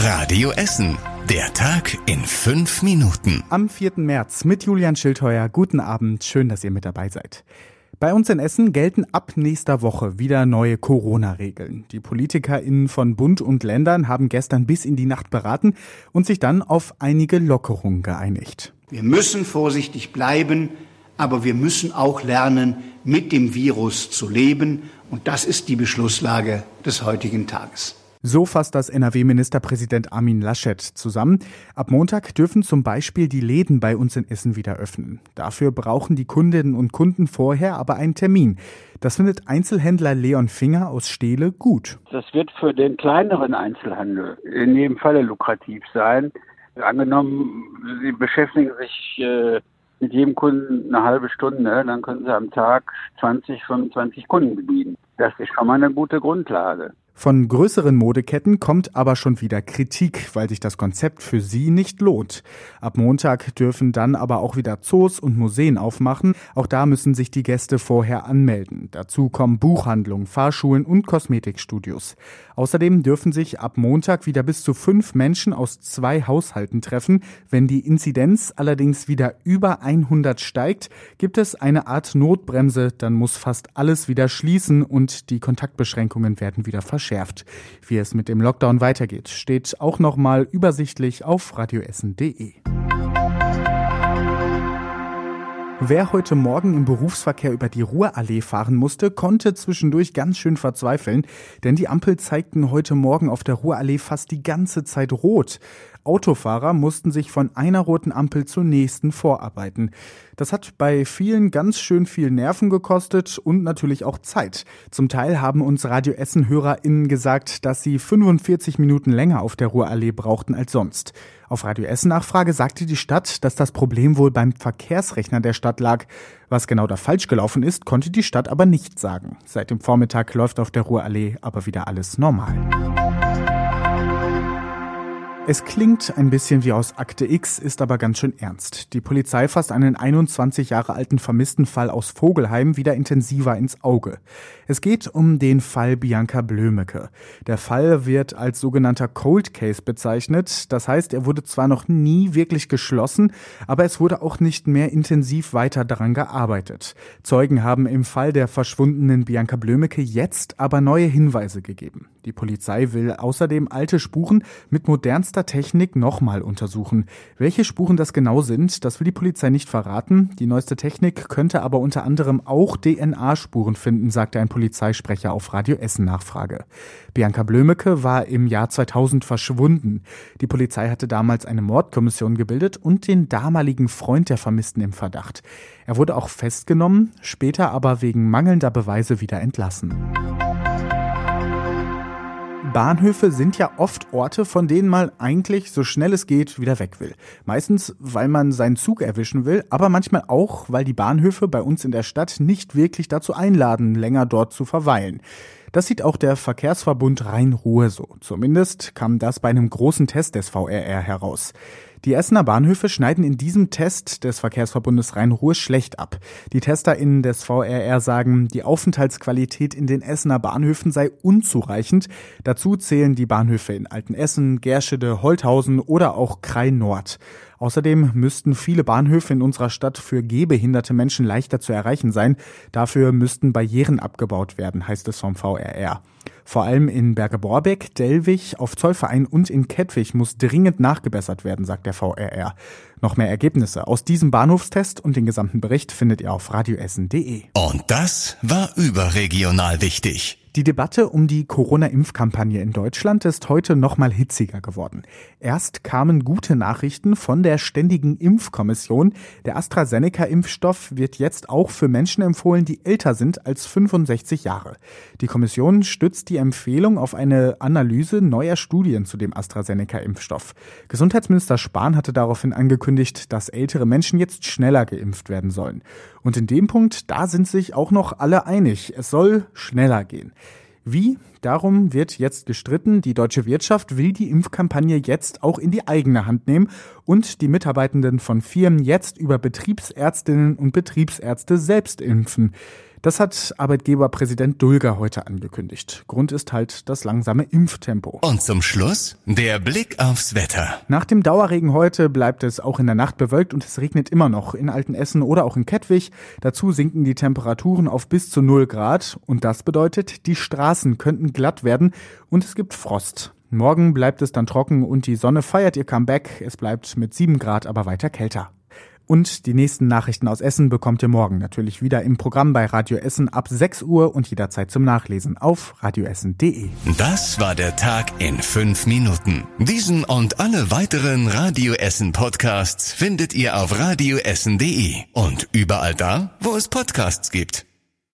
Radio Essen. Der Tag in fünf Minuten. Am 4. März mit Julian Schildheuer. Guten Abend. Schön, dass ihr mit dabei seid. Bei uns in Essen gelten ab nächster Woche wieder neue Corona-Regeln. Die PolitikerInnen von Bund und Ländern haben gestern bis in die Nacht beraten und sich dann auf einige Lockerungen geeinigt. Wir müssen vorsichtig bleiben, aber wir müssen auch lernen, mit dem Virus zu leben. Und das ist die Beschlusslage des heutigen Tages. So fasst das NRW-Ministerpräsident Armin Laschet zusammen. Ab Montag dürfen zum Beispiel die Läden bei uns in Essen wieder öffnen. Dafür brauchen die Kundinnen und Kunden vorher aber einen Termin. Das findet Einzelhändler Leon Finger aus Steele gut. Das wird für den kleineren Einzelhandel in jedem Falle lukrativ sein. Angenommen, Sie beschäftigen sich äh, mit jedem Kunden eine halbe Stunde, dann können Sie am Tag 20, 25 Kunden bedienen. Das ist schon mal eine gute Grundlage. Von größeren Modeketten kommt aber schon wieder Kritik, weil sich das Konzept für sie nicht lohnt. Ab Montag dürfen dann aber auch wieder Zoos und Museen aufmachen. Auch da müssen sich die Gäste vorher anmelden. Dazu kommen Buchhandlungen, Fahrschulen und Kosmetikstudios. Außerdem dürfen sich ab Montag wieder bis zu fünf Menschen aus zwei Haushalten treffen. Wenn die Inzidenz allerdings wieder über 100 steigt, gibt es eine Art Notbremse. Dann muss fast alles wieder schließen und die Kontaktbeschränkungen werden wieder verschärft verschärft. Wie es mit dem Lockdown weitergeht, steht auch nochmal übersichtlich auf radioessen.de. Wer heute Morgen im Berufsverkehr über die Ruhrallee fahren musste, konnte zwischendurch ganz schön verzweifeln, denn die Ampel zeigten heute Morgen auf der Ruhrallee fast die ganze Zeit rot. Autofahrer mussten sich von einer roten Ampel zur nächsten vorarbeiten. Das hat bei vielen ganz schön viel Nerven gekostet und natürlich auch Zeit. Zum Teil haben uns Radio Essen HörerInnen gesagt, dass sie 45 Minuten länger auf der Ruhrallee brauchten als sonst. Auf Radio Essen Nachfrage sagte die Stadt, dass das Problem wohl beim Verkehrsrechner der Stadt lag. Was genau da falsch gelaufen ist, konnte die Stadt aber nicht sagen. Seit dem Vormittag läuft auf der Ruhrallee aber wieder alles normal. Es klingt ein bisschen wie aus Akte X, ist aber ganz schön ernst. Die Polizei fasst einen 21 Jahre alten vermissten Fall aus Vogelheim wieder intensiver ins Auge. Es geht um den Fall Bianca Blömecke. Der Fall wird als sogenannter Cold Case bezeichnet. Das heißt, er wurde zwar noch nie wirklich geschlossen, aber es wurde auch nicht mehr intensiv weiter daran gearbeitet. Zeugen haben im Fall der verschwundenen Bianca Blömecke jetzt aber neue Hinweise gegeben. Die Polizei will außerdem alte Spuren mit modernster Technik nochmal untersuchen. Welche Spuren das genau sind, das will die Polizei nicht verraten. Die neueste Technik könnte aber unter anderem auch DNA-Spuren finden, sagte ein Polizeisprecher auf Radio Essen Nachfrage. Bianca Blömecke war im Jahr 2000 verschwunden. Die Polizei hatte damals eine Mordkommission gebildet und den damaligen Freund der Vermissten im Verdacht. Er wurde auch festgenommen, später aber wegen mangelnder Beweise wieder entlassen. Bahnhöfe sind ja oft Orte, von denen man eigentlich so schnell es geht wieder weg will. Meistens, weil man seinen Zug erwischen will, aber manchmal auch, weil die Bahnhöfe bei uns in der Stadt nicht wirklich dazu einladen, länger dort zu verweilen. Das sieht auch der Verkehrsverbund Rhein-Ruhr so. Zumindest kam das bei einem großen Test des VRR heraus. Die Essener Bahnhöfe schneiden in diesem Test des Verkehrsverbundes Rhein-Ruhr schlecht ab. Die TesterInnen des VRR sagen, die Aufenthaltsqualität in den Essener Bahnhöfen sei unzureichend. Dazu zählen die Bahnhöfe in Altenessen, Gerschede, Holthausen oder auch Krain Nord. Außerdem müssten viele Bahnhöfe in unserer Stadt für gehbehinderte Menschen leichter zu erreichen sein. Dafür müssten Barrieren abgebaut werden, heißt es vom VRR. Vor allem in Berge-Borbeck, Dellwig, auf Zollverein und in Kettwig muss dringend nachgebessert werden, sagt der VRR. Noch mehr Ergebnisse aus diesem Bahnhofstest und den gesamten Bericht findet ihr auf radioessen.de. Und das war überregional wichtig. Die Debatte um die Corona-Impfkampagne in Deutschland ist heute noch mal hitziger geworden. Erst kamen gute Nachrichten von der Ständigen Impfkommission. Der AstraZeneca-Impfstoff wird jetzt auch für Menschen empfohlen, die älter sind als 65 Jahre. Die Kommission stützt die Empfehlung auf eine Analyse neuer Studien zu dem AstraZeneca-Impfstoff. Gesundheitsminister Spahn hatte daraufhin angekündigt, dass ältere Menschen jetzt schneller geimpft werden sollen. Und in dem Punkt, da sind sich auch noch alle einig. Es soll schneller gehen. Wie? Darum wird jetzt gestritten. Die deutsche Wirtschaft will die Impfkampagne jetzt auch in die eigene Hand nehmen und die Mitarbeitenden von Firmen jetzt über Betriebsärztinnen und Betriebsärzte selbst impfen. Das hat Arbeitgeberpräsident Dulger heute angekündigt. Grund ist halt das langsame Impftempo. Und zum Schluss der Blick aufs Wetter. Nach dem Dauerregen heute bleibt es auch in der Nacht bewölkt und es regnet immer noch in Altenessen oder auch in Kettwig. Dazu sinken die Temperaturen auf bis zu 0 Grad und das bedeutet, die Straßen könnten glatt werden und es gibt Frost. Morgen bleibt es dann trocken und die Sonne feiert ihr Comeback. Es bleibt mit 7 Grad aber weiter kälter. Und die nächsten Nachrichten aus Essen bekommt ihr morgen natürlich wieder im Programm bei Radio Essen ab 6 Uhr und jederzeit zum Nachlesen auf radioessen.de. Das war der Tag in fünf Minuten. Diesen und alle weiteren Radio Essen Podcasts findet ihr auf radioessen.de und überall da, wo es Podcasts gibt.